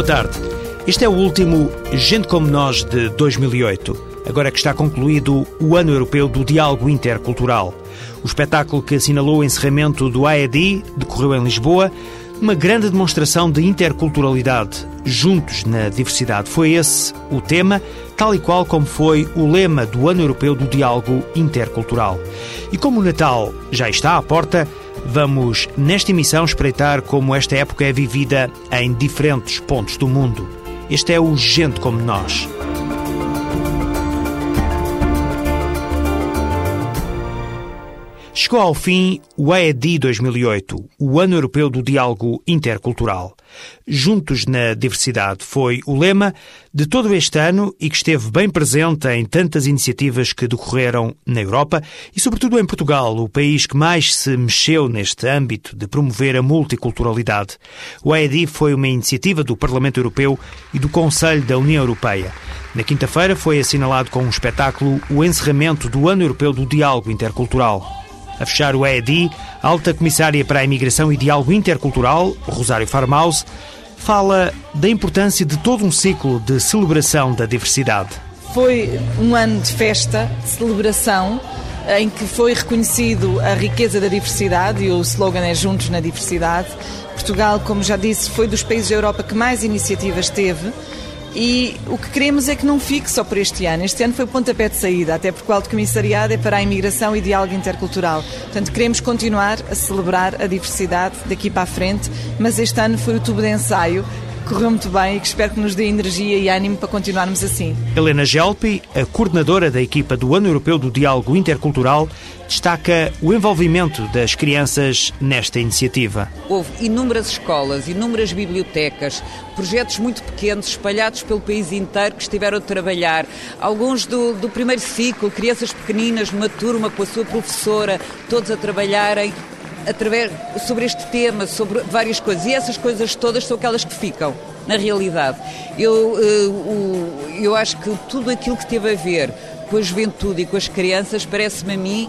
Boa tarde. Este é o último Gente Como Nós de 2008, agora que está concluído o Ano Europeu do Diálogo Intercultural. O espetáculo que assinalou o encerramento do AED decorreu em Lisboa, uma grande demonstração de interculturalidade, juntos na diversidade. Foi esse o tema, tal e qual como foi o lema do Ano Europeu do Diálogo Intercultural. E como o Natal já está à porta, Vamos, nesta emissão, espreitar como esta época é vivida em diferentes pontos do mundo. Este é o Gente Como Nós. Chegou ao fim o AED 2008, o Ano Europeu do Diálogo Intercultural. Juntos na Diversidade foi o lema de todo este ano e que esteve bem presente em tantas iniciativas que decorreram na Europa e, sobretudo, em Portugal, o país que mais se mexeu neste âmbito de promover a multiculturalidade. O AED foi uma iniciativa do Parlamento Europeu e do Conselho da União Europeia. Na quinta-feira foi assinalado com um espetáculo o encerramento do Ano Europeu do Diálogo Intercultural. A fechar o EED, a alta comissária para a imigração e diálogo intercultural, Rosário Farmaus, fala da importância de todo um ciclo de celebração da diversidade. Foi um ano de festa, de celebração, em que foi reconhecido a riqueza da diversidade e o slogan é Juntos na Diversidade. Portugal, como já disse, foi dos países da Europa que mais iniciativas teve e o que queremos é que não fique só por este ano. Este ano foi o pontapé de saída, até porque o Alto Comissariado é para a imigração e diálogo intercultural. Portanto, queremos continuar a celebrar a diversidade daqui para a frente, mas este ano foi o tubo de ensaio correu muito bem e que espero que nos dê energia e ânimo para continuarmos assim. Helena Gelpi, a coordenadora da equipa do Ano Europeu do Diálogo Intercultural, destaca o envolvimento das crianças nesta iniciativa. Houve inúmeras escolas, inúmeras bibliotecas, projetos muito pequenos espalhados pelo país inteiro que estiveram a trabalhar. Alguns do, do primeiro ciclo, crianças pequeninas numa turma com a sua professora, todos a trabalharem através, sobre este tema, sobre várias coisas. E essas coisas todas são aquelas que ficam, na realidade. Eu, eh, eu acho que tudo aquilo que teve a ver com a juventude e com as crianças, parece-me a mim,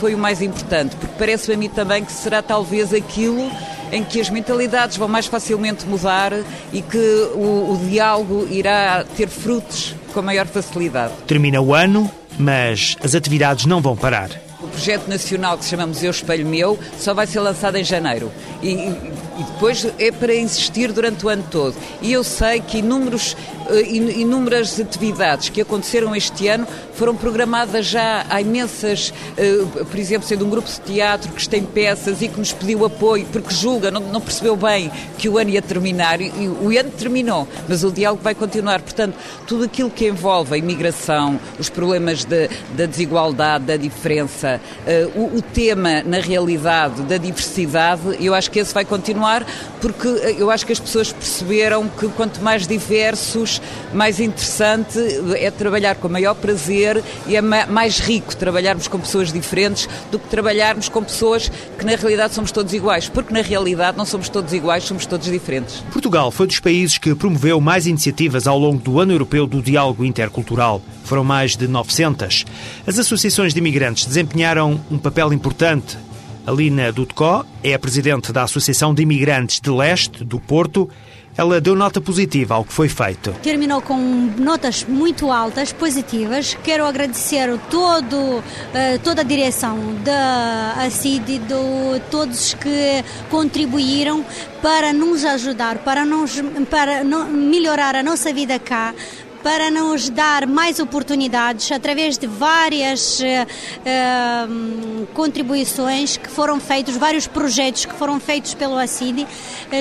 foi o mais importante, porque parece-me a mim também que será talvez aquilo em que as mentalidades vão mais facilmente mudar e que o, o diálogo irá ter frutos com maior facilidade. Termina o ano, mas as atividades não vão parar. Projeto nacional que chamamos Eu Espelho Meu só vai ser lançado em janeiro. E, e, depois é para insistir durante o ano todo. E eu sei que inúmeros, eh, inúmeras atividades que aconteceram este ano foram programadas já. Há imensas, eh, por exemplo, sendo um grupo de teatro que tem peças e que nos pediu apoio porque julga, não, percebeu bem que o ano ia terminar. E o ano terminou, mas o diálogo vai continuar. Portanto, tudo aquilo que envolve a imigração, os problemas de, da desigualdade, da diferença, uh, o, o, tema, na realidade, da diversidade, eu acho que esse vai continuar, porque uh, eu acho que as pessoas perceberam que quanto mais diversos, mais interessante é trabalhar com maior prazer e é ma mais rico trabalharmos com pessoas diferentes do que trabalharmos com pessoas que na realidade somos todos iguais, porque na realidade não somos todos iguais, somos todos diferentes. Portugal foi dos países que promoveu mais iniciativas ao longo do Ano Europeu do Diálogo Intercultural. Foram mais de 900. As associações de imigrantes desempenharam um papel importante. Alina Dutko é a presidente da Associação de Imigrantes de Leste, do Porto. Ela deu nota positiva ao que foi feito. Terminou com notas muito altas, positivas. Quero agradecer todo, eh, toda a direção da ACID, de todos que contribuíram para nos ajudar, para, nos, para melhorar a nossa vida cá, para nos dar mais oportunidades através de várias uh, uh, contribuições que foram feitos, vários projetos que foram feitos pelo ACID, uh,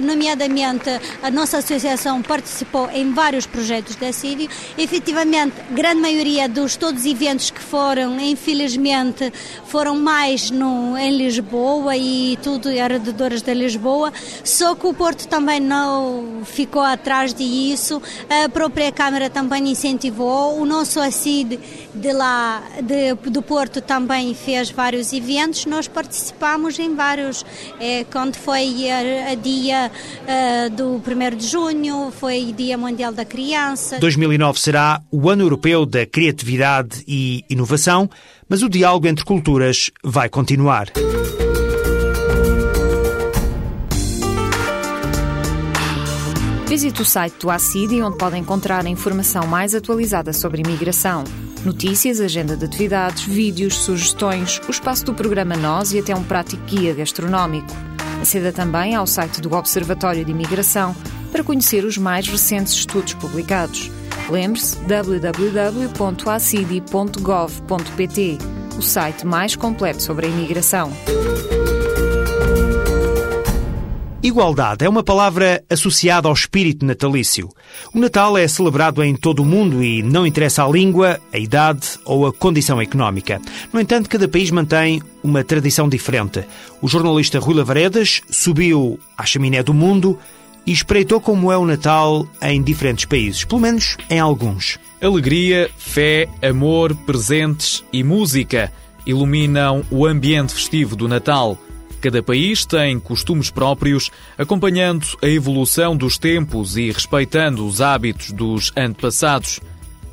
nomeadamente a nossa associação participou em vários projetos da ACID. Efetivamente, grande maioria dos todos os eventos que foram, infelizmente, foram mais no, em Lisboa e tudo arredores de Lisboa, só que o Porto também não ficou atrás disso, a própria Câmara também também incentivou. O nosso ACID de lá, de, do Porto, também fez vários eventos. Nós participamos em vários, é, quando foi a, a dia uh, do 1 de junho, foi Dia Mundial da Criança. 2009 será o Ano Europeu da Criatividade e Inovação, mas o diálogo entre culturas vai continuar. Visite o site do ACID, onde pode encontrar a informação mais atualizada sobre imigração. Notícias, agenda de atividades, vídeos, sugestões, o espaço do programa Nós e até um prático guia gastronómico. Aceda também ao site do Observatório de Imigração para conhecer os mais recentes estudos publicados. Lembre-se www.acidi.gov.pt, o site mais completo sobre a imigração. Igualdade é uma palavra associada ao espírito natalício. O Natal é celebrado em todo o mundo e não interessa a língua, a idade ou a condição económica. No entanto, cada país mantém uma tradição diferente. O jornalista Rui Lavaredas subiu à chaminé do mundo e espreitou como é o Natal em diferentes países, pelo menos em alguns. Alegria, fé, amor, presentes e música iluminam o ambiente festivo do Natal. Cada país tem costumes próprios, acompanhando a evolução dos tempos e respeitando os hábitos dos antepassados.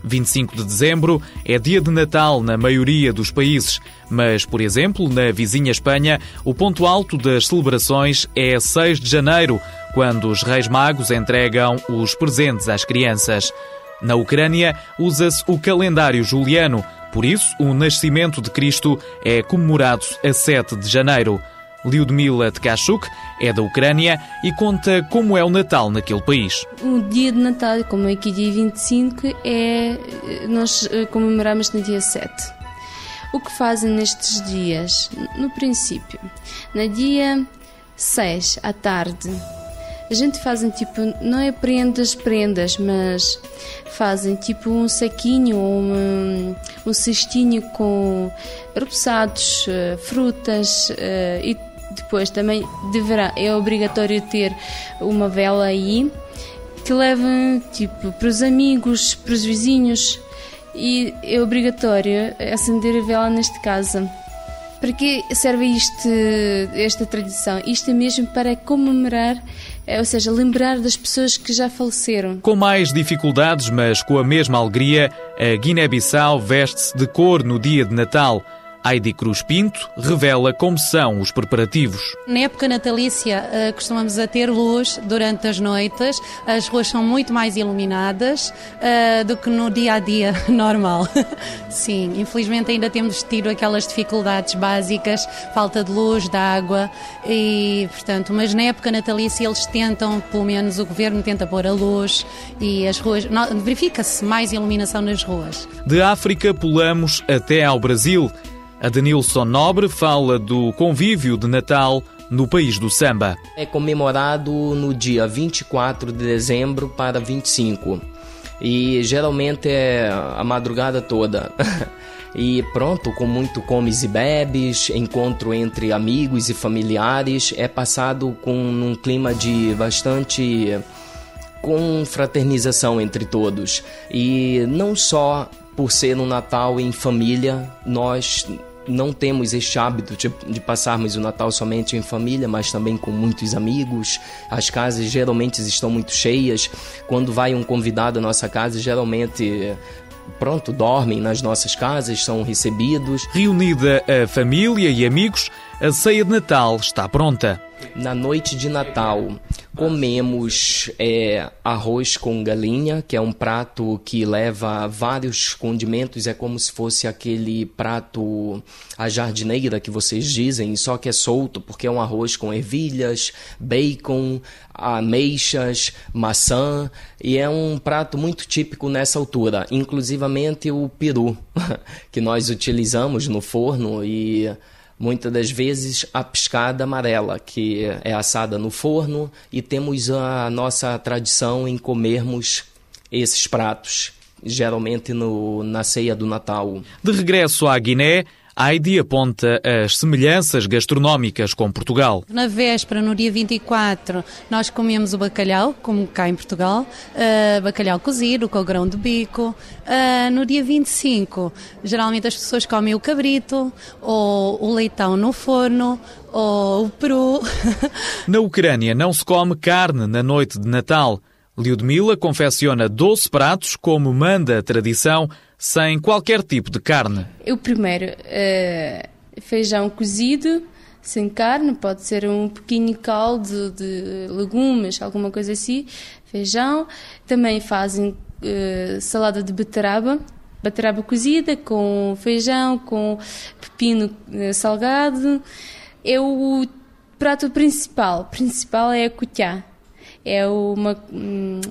25 de dezembro é dia de Natal na maioria dos países, mas, por exemplo, na vizinha Espanha, o ponto alto das celebrações é 6 de janeiro, quando os Reis Magos entregam os presentes às crianças. Na Ucrânia, usa-se o calendário juliano, por isso, o nascimento de Cristo é comemorado a 7 de janeiro. Lyudmila Tkachuk é da Ucrânia e conta como é o Natal naquele país. O dia de Natal, como é aqui dia 25, é, nós eh, comemoramos no dia 7. O que fazem nestes dias? No princípio, no dia 6 à tarde, a gente fazem tipo, não é prendas, prendas, mas fazem tipo um saquinho ou um, um cestinho com repousados, eh, frutas uh, e depois também deverá, é obrigatório ter uma vela aí que leva tipo para os amigos, para os vizinhos e é obrigatório acender a vela neste caso. Para que serve isto, esta tradição? Isto é mesmo para comemorar, ou seja, lembrar das pessoas que já faleceram. Com mais dificuldades, mas com a mesma alegria, a Guiné-Bissau veste-se de cor no dia de Natal. Heidi Cruz Pinto revela como são os preparativos. Na época natalícia eh, costumamos a ter luz durante as noites, as ruas são muito mais iluminadas uh, do que no dia a dia normal. Sim, infelizmente ainda temos tido aquelas dificuldades básicas, falta de luz, de água e, portanto, mas na época natalícia eles tentam, pelo menos o governo tenta pôr a luz e as ruas, verifica-se mais iluminação nas ruas. De África pulamos até ao Brasil. A Denilson Nobre fala do convívio de Natal no país do samba. É comemorado no dia 24 de dezembro para 25 e geralmente é a madrugada toda. E pronto, com muito comes e bebes, encontro entre amigos e familiares, é passado com um clima de bastante confraternização entre todos. E não só por ser um Natal em família, nós não temos este hábito de, de, passarmos o Natal somente em família, mas também com muitos amigos. As casas geralmente estão muito cheias. Quando vai um convidado à nossa casa, geralmente pronto, dormem nas nossas casas, são recebidos. Reunida a família e amigos, a ceia de Natal está pronta. Na noite de Natal, comemos é, arroz com galinha, que é um prato que leva vários condimentos, é como se fosse aquele prato a jardineira que vocês dizem, só que é solto, porque é um arroz com ervilhas, bacon, ameixas, maçã, e é um prato muito típico nessa altura, inclusivamente o peru, que nós utilizamos no forno e muitas das vezes a pescada amarela, que é assada no forno, e temos a nossa tradição em comermos esses pratos, geralmente no, na ceia do Natal. De regresso à Guiné, Heidi aponta as semelhanças gastronómicas com Portugal. Na véspera, no dia 24, nós comemos o bacalhau, como cá em Portugal, uh, bacalhau cozido com grão de bico. Uh, no dia 25, geralmente as pessoas comem o cabrito, ou o leitão no forno, ou o peru. na Ucrânia não se come carne na noite de Natal. Liudmila confecciona 12 pratos, como manda a tradição, sem qualquer tipo de carne. O primeiro, uh, feijão cozido, sem carne, pode ser um pouquinho caldo de legumes, alguma coisa assim, feijão. Também fazem uh, salada de beterraba, beterraba cozida com feijão, com pepino uh, salgado. É o prato principal. Principal é a cutiá é uma,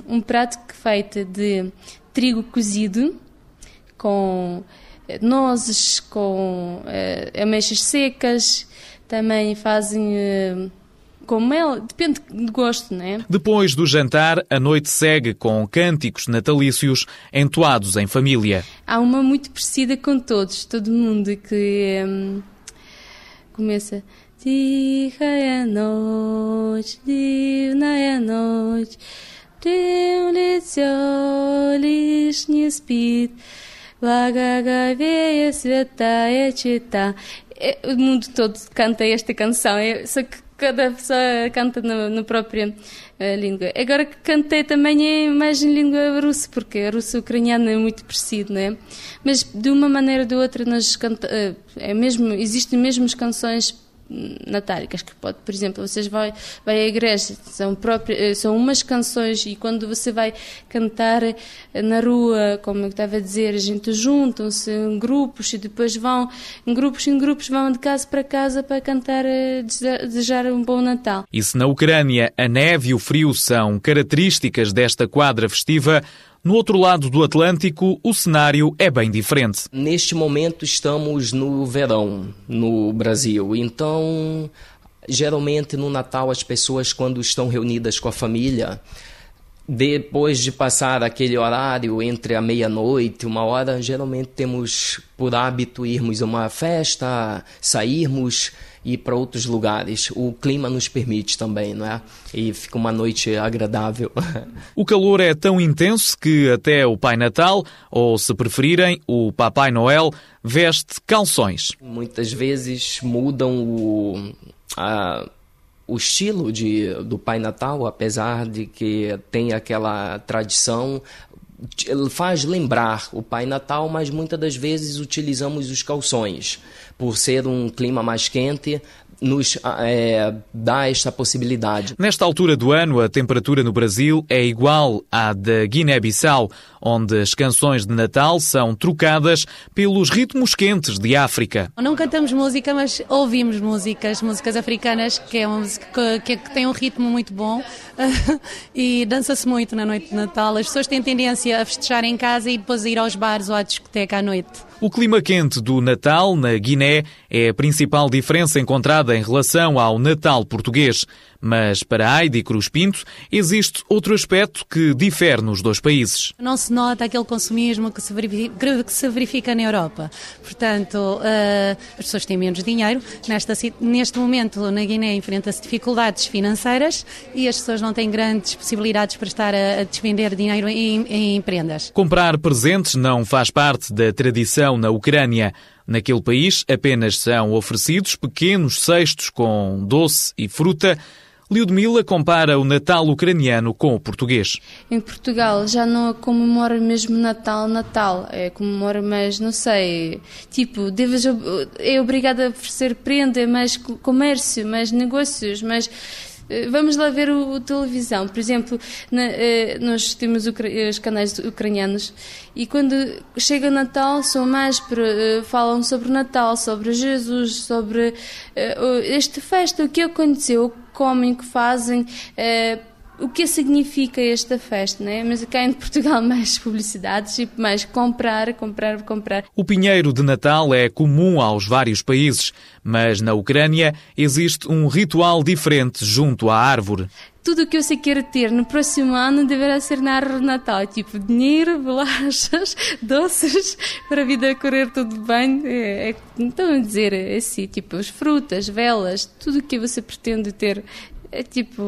um prato que é feito de trigo cozido com eh, nozes, com uh, ameixas secas, também fazem uh, com mel, depende do gosto, não é? Depois do jantar, a noite segue com cânticos natalícios entoados em família. Há uma muito parecida com todos, todo mundo que um, começa Tiha é a noite, divna é a noite, teu olhos не спит, É, o mundo todo canta esta canção, é, só que cada pessoa canta na, na própria uh, língua. Agora que cantei também é mais em língua russa, porque a russa ucraniana é muito parecido, não é? Mas de uma maneira ou de outra nós canta, uh, é mesmo, existem mesmo as canções natálicas que pode, por exemplo, vocês vai vai à igreja, são próprias, eh, são umas canções e quando você vai cantar eh, na rua, como eu estava a dizer, a gente juntam-se em grupos e depois vão em grupos em grupos vão de casa para casa para cantar eh, desejar um bom Natal. E se na Ucrânia a neve e o frio são características desta quadra festiva, no outro lado do Atlântico, o cenário é bem diferente. Neste momento estamos no verão no Brasil, então geralmente no Natal as pessoas quando estão reunidas com a família depois de passar aquele horário entre a meia-noite e uma hora, geralmente temos por hábito irmos a uma festa, sairmos ir para outros lugares. O clima nos permite também, não é? E fica uma noite agradável. O calor é tão intenso que até o Pai Natal, ou se preferirem, o Papai Noel, veste calções. Muitas vezes mudam o. A, o estilo de, do Pai Natal, apesar de que tem aquela tradição, faz lembrar o Pai Natal, mas muitas das vezes utilizamos os calções. Por ser um clima mais quente, nos é, dá esta possibilidade. Nesta altura do ano, a temperatura no Brasil é igual à da Guiné-Bissau, onde as canções de Natal são trocadas pelos ritmos quentes de África. Não cantamos música, mas ouvimos músicas, músicas africanas, que é uma música que, que tem um ritmo muito bom e dança-se muito na noite de Natal. As pessoas têm tendência a festejar em casa e depois ir aos bares ou à discoteca à noite. O clima quente do Natal na Guiné é a principal diferença encontrada em relação ao Natal português. Mas para Heidi Cruz Pinto existe outro aspecto que difere nos dois países. Não se nota aquele consumismo que se verifica, que se verifica na Europa. Portanto, uh, as pessoas têm menos dinheiro. Nesta, neste momento, na Guiné, enfrenta-se dificuldades financeiras e as pessoas não têm grandes possibilidades para estar a, a despender dinheiro em, em prendas. Comprar presentes não faz parte da tradição na Ucrânia. Naquele país, apenas são oferecidos pequenos cestos com doce e fruta Liudmila compara o Natal ucraniano com o português. Em Portugal já não comemora mesmo Natal, Natal. É, comemora mais, não sei, tipo, deves, é obrigada a oferecer prenda, mais comércio, mais negócios, mais eh, vamos lá ver o, o televisão. Por exemplo, na, eh, nós temos os canais ucranianos e quando chega Natal são mais eh, falam sobre Natal, sobre Jesus, sobre esta festa, o que aconteceu, comem, o que fazem o que significa esta festa, né? Mas cá em Portugal mais publicidades e mais comprar, comprar, comprar. O pinheiro de Natal é comum aos vários países, mas na Ucrânia existe um ritual diferente junto à árvore. Tudo o que você quer ter no próximo ano deverá ser na árvore de Natal, tipo dinheiro, bolachas, doces, para a vida correr tudo bem. É, é, então, dizer é assim, tipo, as frutas, velas, tudo o que você pretende ter é tipo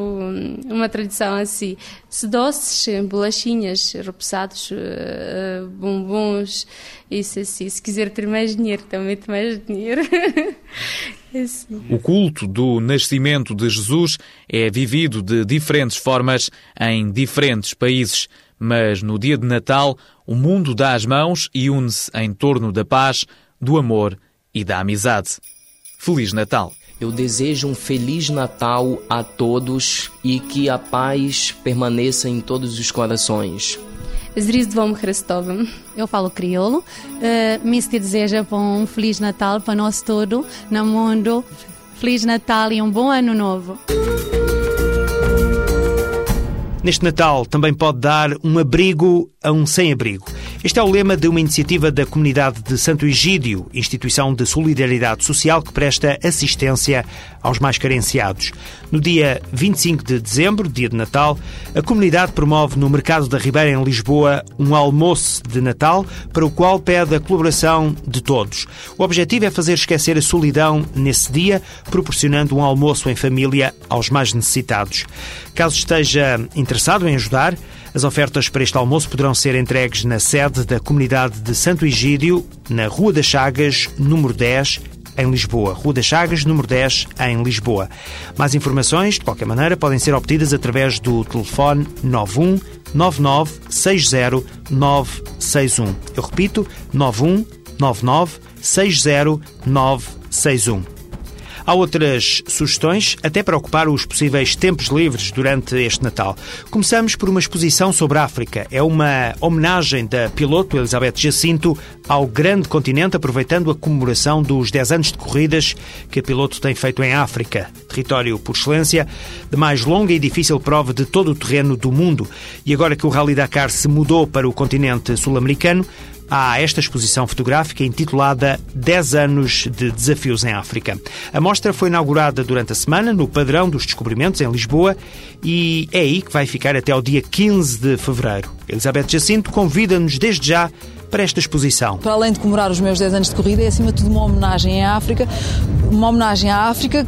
uma tradição assim. Se doces, bolachinhas, repousados, uh, bombons, isso assim. Se quiser ter mais dinheiro, também tem mais dinheiro. assim. O culto do nascimento de Jesus é vivido de diferentes formas em diferentes países. Mas no dia de Natal, o mundo dá as mãos e une-se em torno da paz, do amor e da amizade. Feliz Natal! Eu desejo um feliz Natal a todos e que a paz permaneça em todos os corações. Zrisdvom Hristovim. Eu falo crioulo. Uh, me deseja um feliz Natal para nós todos no mundo. Feliz Natal e um bom ano novo. Neste Natal também pode dar um abrigo a um sem-abrigo. Este é o lema de uma iniciativa da comunidade de Santo Egídio, instituição de solidariedade social que presta assistência aos mais carenciados. No dia 25 de dezembro, dia de Natal, a comunidade promove no Mercado da Ribeira, em Lisboa, um almoço de Natal para o qual pede a colaboração de todos. O objetivo é fazer esquecer a solidão nesse dia, proporcionando um almoço em família aos mais necessitados. Caso esteja interessado em ajudar, as ofertas para este almoço poderão ser entregues na sede da comunidade de Santo Egídio, na Rua das Chagas, número 10, em Lisboa. Rua das Chagas, número 10, em Lisboa. Mais informações, de qualquer maneira, podem ser obtidas através do telefone 91 99 60 961. Eu repito, 91 99 60 961. Há outras sugestões, até para ocupar os possíveis tempos livres durante este Natal. Começamos por uma exposição sobre a África. É uma homenagem da piloto Elizabeth Jacinto ao grande continente, aproveitando a comemoração dos 10 anos de corridas que a piloto tem feito em África, território por excelência, de mais longa e difícil prova de todo o terreno do mundo. E agora que o Rally Dakar se mudou para o continente sul-americano, há esta exposição fotográfica intitulada 10 anos de desafios em África. A mostra foi inaugurada durante a semana no Padrão dos Descobrimentos, em Lisboa, e é aí que vai ficar até ao dia 15 de fevereiro. Elizabeth Jacinto convida-nos desde já para esta exposição. Para além de comemorar os meus 10 anos de corrida, é acima de tudo uma homenagem à África, uma homenagem à África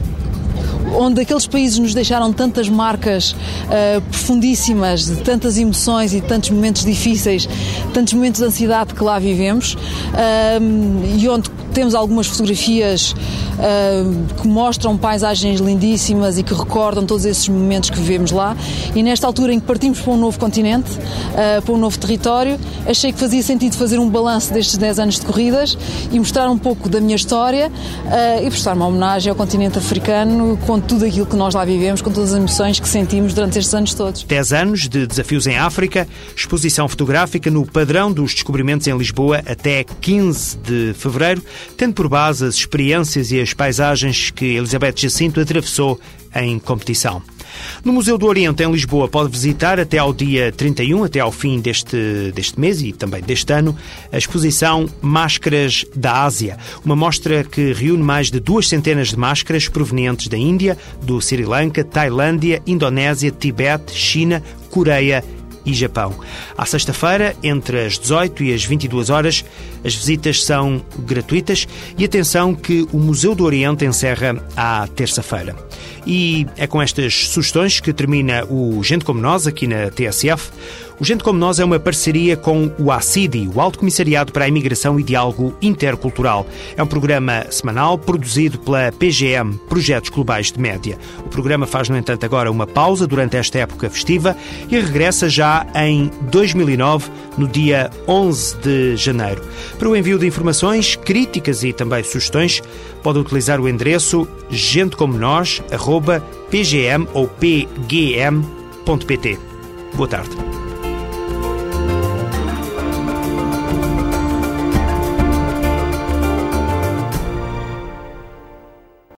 onde aqueles países nos deixaram tantas marcas uh, profundíssimas, de tantas emoções e tantos momentos difíceis, tantos momentos de ansiedade que lá vivemos, uh, e onde temos algumas fotografias uh, que mostram paisagens lindíssimas e que recordam todos esses momentos que vivemos lá. E nesta altura em que partimos para um novo continente, uh, para um novo território, achei que fazia sentido fazer um balanço destes 10 anos de corridas e mostrar um pouco da minha história uh, e prestar uma homenagem ao continente africano com tudo aquilo que nós lá vivemos, com todas as emoções que sentimos durante estes anos todos. 10 anos de desafios em África, exposição fotográfica no padrão dos descobrimentos em Lisboa até 15 de fevereiro tendo por base as experiências e as paisagens que Elizabeth Jacinto atravessou em competição. No Museu do Oriente, em Lisboa, pode visitar até ao dia 31, até ao fim deste, deste mês e também deste ano, a exposição Máscaras da Ásia, uma mostra que reúne mais de duas centenas de máscaras provenientes da Índia, do Sri Lanka, Tailândia, Indonésia, Tibete, China, Coreia e Japão. À sexta-feira, entre as 18 e as 22 horas, as visitas são gratuitas e atenção que o Museu do Oriente encerra à terça-feira. E é com estas sugestões que termina o Gente Como Nós aqui na TSF. O Gente Como Nós é uma parceria com o ACIDI, o Alto Comissariado para a Imigração e Diálogo Intercultural. É um programa semanal produzido pela PGM, Projetos Globais de Média. O programa faz, no entanto, agora uma pausa durante esta época festiva e regressa já em 2009, no dia 11 de janeiro. Para o envio de informações, críticas e também sugestões, pode utilizar o endereço gentecomonós.pgm ou pgm.pt. Boa tarde.